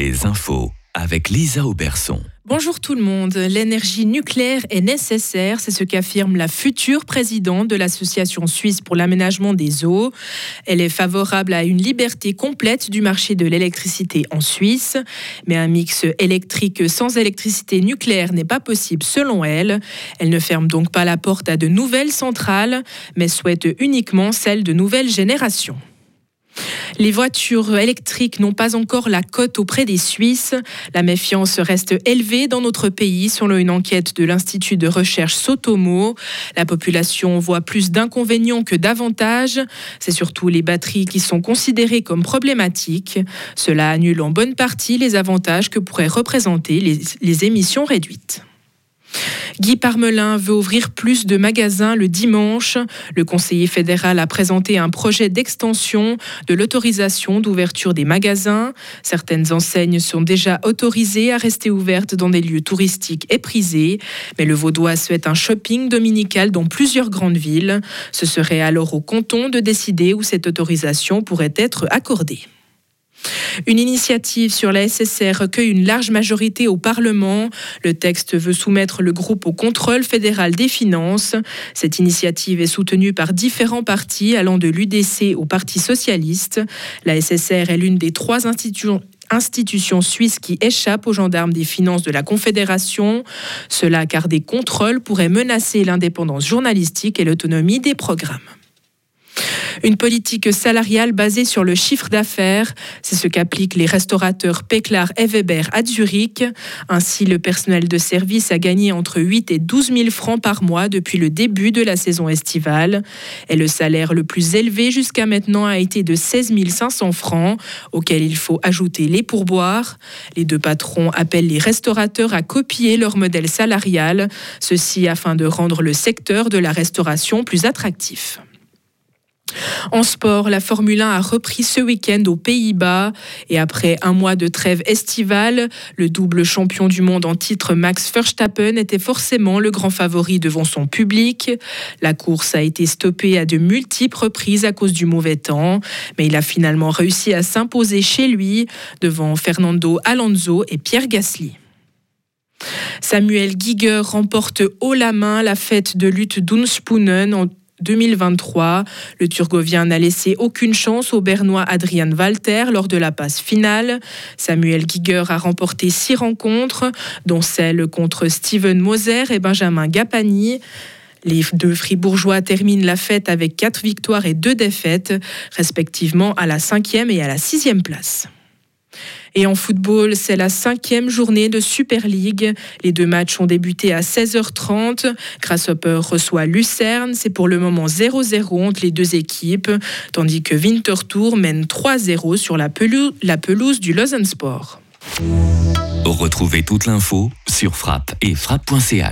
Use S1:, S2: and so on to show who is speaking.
S1: les infos avec Lisa Auberson.
S2: Bonjour tout le monde. L'énergie nucléaire est nécessaire, c'est ce qu'affirme la future présidente de l'Association suisse pour l'aménagement des eaux. Elle est favorable à une liberté complète du marché de l'électricité en Suisse, mais un mix électrique sans électricité nucléaire n'est pas possible selon elle. Elle ne ferme donc pas la porte à de nouvelles centrales, mais souhaite uniquement celles de nouvelles générations. Les voitures électriques n'ont pas encore la cote auprès des Suisses. La méfiance reste élevée dans notre pays, selon une enquête de l'Institut de recherche Sotomo. La population voit plus d'inconvénients que d'avantages. C'est surtout les batteries qui sont considérées comme problématiques. Cela annule en bonne partie les avantages que pourraient représenter les, les émissions réduites. Guy Parmelin veut ouvrir plus de magasins le dimanche. Le conseiller fédéral a présenté un projet d'extension de l'autorisation d'ouverture des magasins. Certaines enseignes sont déjà autorisées à rester ouvertes dans des lieux touristiques et prisés, mais le Vaudois souhaite un shopping dominical dans plusieurs grandes villes. Ce serait alors au canton de décider où cette autorisation pourrait être accordée. Une initiative sur la SSR recueille une large majorité au Parlement. Le texte veut soumettre le groupe au contrôle fédéral des finances. Cette initiative est soutenue par différents partis allant de l'UDC au Parti socialiste. La SSR est l'une des trois institutions institutions suisses qui échappent aux gendarmes des finances de la Confédération. Cela car des contrôles pourraient menacer l'indépendance journalistique et l'autonomie des programmes. Une politique salariale basée sur le chiffre d'affaires, c'est ce qu'appliquent les restaurateurs Peklar et Weber à Zurich. Ainsi, le personnel de service a gagné entre 8 et 12 000 francs par mois depuis le début de la saison estivale. Et le salaire le plus élevé jusqu'à maintenant a été de 16 500 francs, auquel il faut ajouter les pourboires. Les deux patrons appellent les restaurateurs à copier leur modèle salarial, ceci afin de rendre le secteur de la restauration plus attractif. En sport, la Formule 1 a repris ce week-end aux Pays-Bas et après un mois de trêve estivale, le double champion du monde en titre Max Verstappen était forcément le grand favori devant son public. La course a été stoppée à de multiples reprises à cause du mauvais temps, mais il a finalement réussi à s'imposer chez lui devant Fernando Alonso et Pierre Gasly. Samuel Giger remporte haut la main la fête de lutte d'Unspunen en 2023. Le Turgovien n'a laissé aucune chance au Bernois Adrian Walter lors de la passe finale. Samuel Giger a remporté six rencontres, dont celle contre Steven Moser et Benjamin Gapani. Les deux fribourgeois terminent la fête avec quatre victoires et deux défaites, respectivement à la cinquième et à la sixième place. Et en football, c'est la cinquième journée de Super League. Les deux matchs ont débuté à 16h30. Grasshopper reçoit Lucerne. C'est pour le moment 0-0 entre les deux équipes, tandis que Winterthur mène 3-0 sur la pelouse, du Lausanne Sport.
S1: Retrouvez toute l'info sur frappe et frappe.ch.